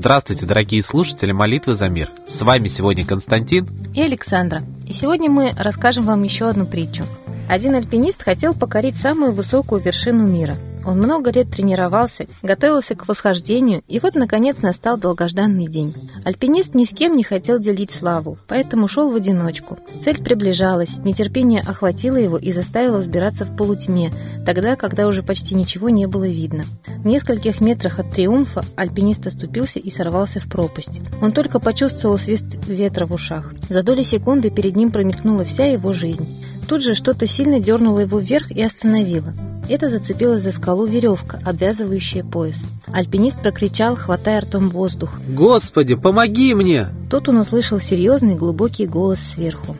Здравствуйте, дорогие слушатели молитвы за мир. С вами сегодня Константин и Александра. И сегодня мы расскажем вам еще одну притчу. Один альпинист хотел покорить самую высокую вершину мира – он много лет тренировался, готовился к восхождению, и вот, наконец, настал долгожданный день. Альпинист ни с кем не хотел делить славу, поэтому шел в одиночку. Цель приближалась, нетерпение охватило его и заставило взбираться в полутьме, тогда, когда уже почти ничего не было видно. В нескольких метрах от триумфа альпинист оступился и сорвался в пропасть. Он только почувствовал свист ветра в ушах. За доли секунды перед ним промелькнула вся его жизнь. Тут же что-то сильно дернуло его вверх и остановило. Это зацепилась за скалу веревка, обвязывающая пояс. Альпинист прокричал, хватая ртом воздух. «Господи, помоги мне!» Тут он услышал серьезный глубокий голос сверху.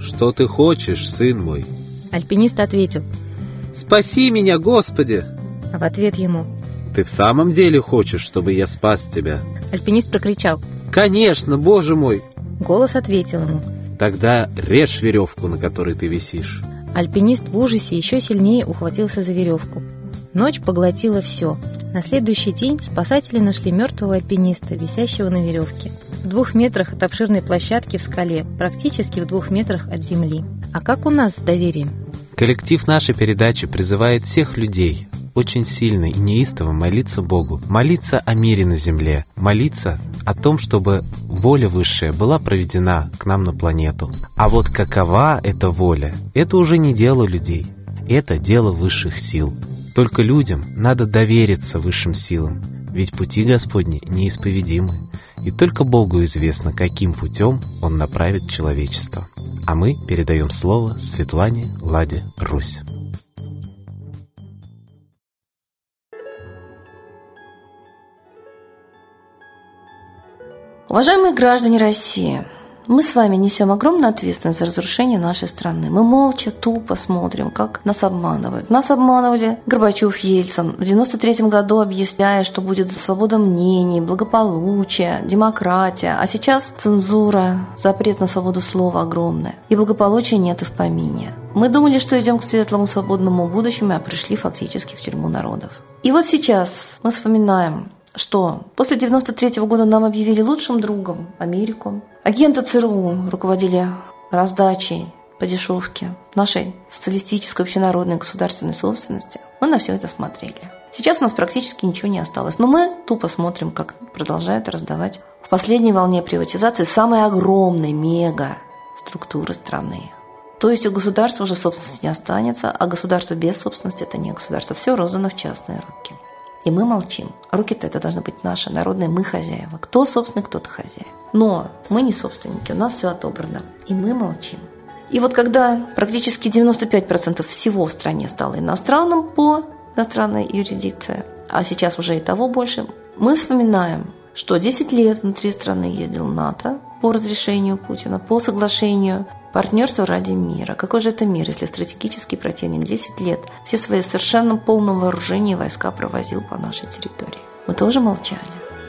«Что ты хочешь, сын мой?» Альпинист ответил. «Спаси меня, Господи!» А в ответ ему. «Ты в самом деле хочешь, чтобы я спас тебя?» Альпинист прокричал. «Конечно, Боже мой!» Голос ответил ему. «Тогда режь веревку, на которой ты висишь». Альпинист в ужасе еще сильнее ухватился за веревку. Ночь поглотила все. На следующий день спасатели нашли мертвого альпиниста, висящего на веревке. В двух метрах от обширной площадки в скале, практически в двух метрах от земли. А как у нас с доверием? Коллектив нашей передачи призывает всех людей очень сильно и неистово молиться Богу, молиться о мире на земле, молиться о том, чтобы воля высшая была проведена к нам на планету. А вот какова эта воля, это уже не дело людей, это дело высших сил. Только людям надо довериться высшим силам, ведь пути Господни неисповедимы, и только Богу известно, каким путем Он направит человечество. А мы передаем слово Светлане Ладе Русь. Уважаемые граждане России, мы с вами несем огромную ответственность за разрушение нашей страны. Мы молча, тупо смотрим, как нас обманывают. Нас обманывали Горбачев, Ельцин в 93 году, объясняя, что будет свобода мнений, благополучие, демократия. А сейчас цензура, запрет на свободу слова огромная. И благополучия нет и в помине. Мы думали, что идем к светлому свободному будущему, а пришли фактически в тюрьму народов. И вот сейчас мы вспоминаем что после 93 -го года нам объявили лучшим другом Америку. Агенты ЦРУ руководили раздачей по дешевке нашей социалистической общенародной государственной собственности. Мы на все это смотрели. Сейчас у нас практически ничего не осталось, но мы тупо смотрим, как продолжают раздавать в последней волне приватизации самые огромные мега структуры страны. То есть у государства уже собственности не останется, а государство без собственности – это не государство. Все роздано в частные руки. И мы молчим. Руки-то это должны быть наши, народные, мы хозяева. Кто собственный, кто-то хозяин. Но мы не собственники, у нас все отобрано. И мы молчим. И вот когда практически 95% всего в стране стало иностранным по иностранной юрисдикции, а сейчас уже и того больше, мы вспоминаем, что 10 лет внутри страны ездил НАТО по разрешению Путина, по соглашению Партнерство ради мира. Какой же это мир, если стратегический противник 10 лет все свои совершенно полном вооружении войска провозил по нашей территории? Мы тоже молчали.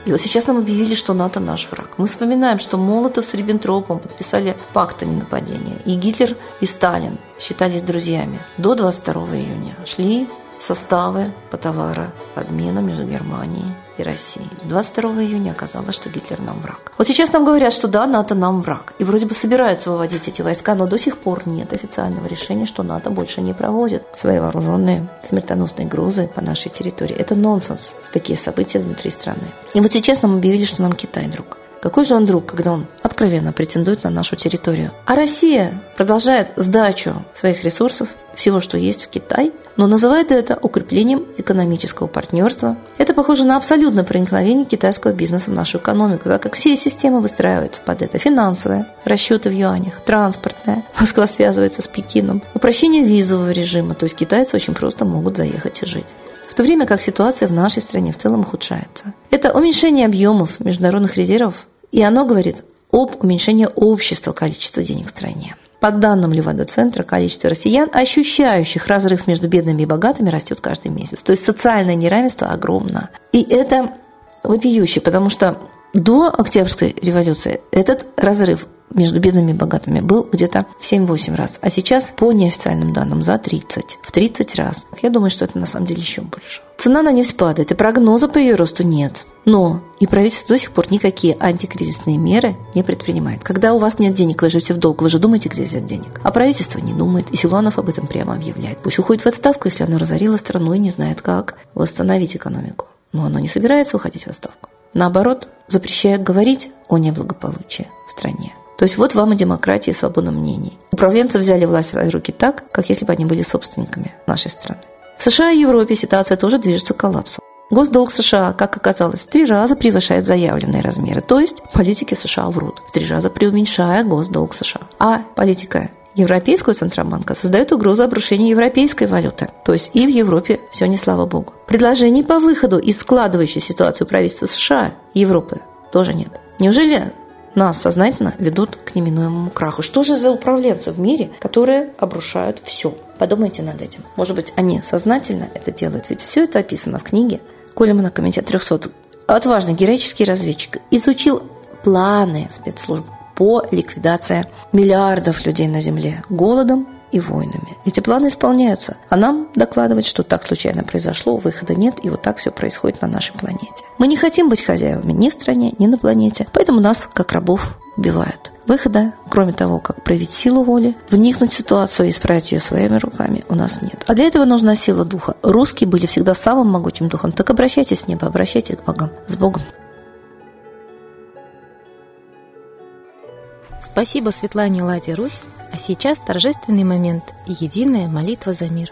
И вот сейчас нам объявили, что НАТО наш враг. Мы вспоминаем, что Молотов с Риббентропом подписали пакт о ненападении. И Гитлер, и Сталин считались друзьями. До 22 июня шли составы по товарообмену между Германией и Россией. 22 июня оказалось, что Гитлер нам враг. Вот сейчас нам говорят, что да, НАТО нам враг. И вроде бы собираются выводить эти войска, но до сих пор нет официального решения, что НАТО больше не проводит свои вооруженные смертоносные грузы по нашей территории. Это нонсенс, такие события внутри страны. И вот сейчас нам объявили, что нам Китай друг. Какой же он друг, когда он откровенно претендует на нашу территорию? А Россия продолжает сдачу своих ресурсов, всего, что есть в Китай, но называет это укреплением экономического партнерства. Это похоже на абсолютное проникновение китайского бизнеса в нашу экономику, так как все системы выстраиваются под это. Финансовая, расчеты в юанях, транспортная, Москва связывается с Пекином, упрощение визового режима, то есть китайцы очень просто могут заехать и жить в то время как ситуация в нашей стране в целом ухудшается. Это уменьшение объемов международных резервов и оно говорит об уменьшении общества количества денег в стране. По данным Левада-центра, количество россиян, ощущающих разрыв между бедными и богатыми, растет каждый месяц. То есть социальное неравенство огромно. И это вопиюще, потому что До Октябрьской революции этот разрыв между бедными и богатыми был где-то в 7-8 раз. А сейчас, по неофициальным данным, за 30. В 30 раз. Я думаю, что это на самом деле еще больше. Цена на нефть падает, и прогноза по ее росту нет. Но и правительство до сих пор никакие антикризисные меры не предпринимает. Когда у вас нет денег, вы живете в долг, вы же думаете, где взять денег. А правительство не думает, и Силуанов об этом прямо объявляет. Пусть уходит в отставку, если оно разорило страну и не знает, как восстановить экономику. Но оно не собирается уходить в отставку. Наоборот, запрещают говорить о неблагополучии в стране. То есть вот вам и демократия, и свобода мнений. Управленцы взяли власть в руки так, как если бы они были собственниками нашей страны. В США и Европе ситуация тоже движется к коллапсу. Госдолг США, как оказалось, в три раза превышает заявленные размеры. То есть политики США врут, в три раза преуменьшая госдолг США. А политика Европейского Центробанка создает угрозу обрушения европейской валюты. То есть и в Европе все не слава богу. Предложений по выходу из складывающей ситуации правительства США и Европы тоже нет. Неужели нас сознательно ведут к неминуемому краху. Что же за управленцы в мире, которые обрушают все? Подумайте над этим. Может быть, они сознательно это делают, ведь все это описано в книге Колемана «Комитет 300». Отважный героический разведчик изучил планы спецслужб по ликвидации миллиардов людей на Земле голодом и войнами. Эти планы исполняются, а нам докладывать, что так случайно произошло, выхода нет, и вот так все происходит на нашей планете. Мы не хотим быть хозяевами ни в стране, ни на планете, поэтому нас, как рабов, убивают. Выхода, кроме того, как проявить силу воли, вникнуть в ситуацию и исправить ее своими руками, у нас нет. А для этого нужна сила духа. Русские были всегда самым могучим духом. Так обращайтесь с неба, обращайтесь к богам. С Богом. Спасибо Светлане Ладе Русь а сейчас торжественный момент и единая молитва за мир.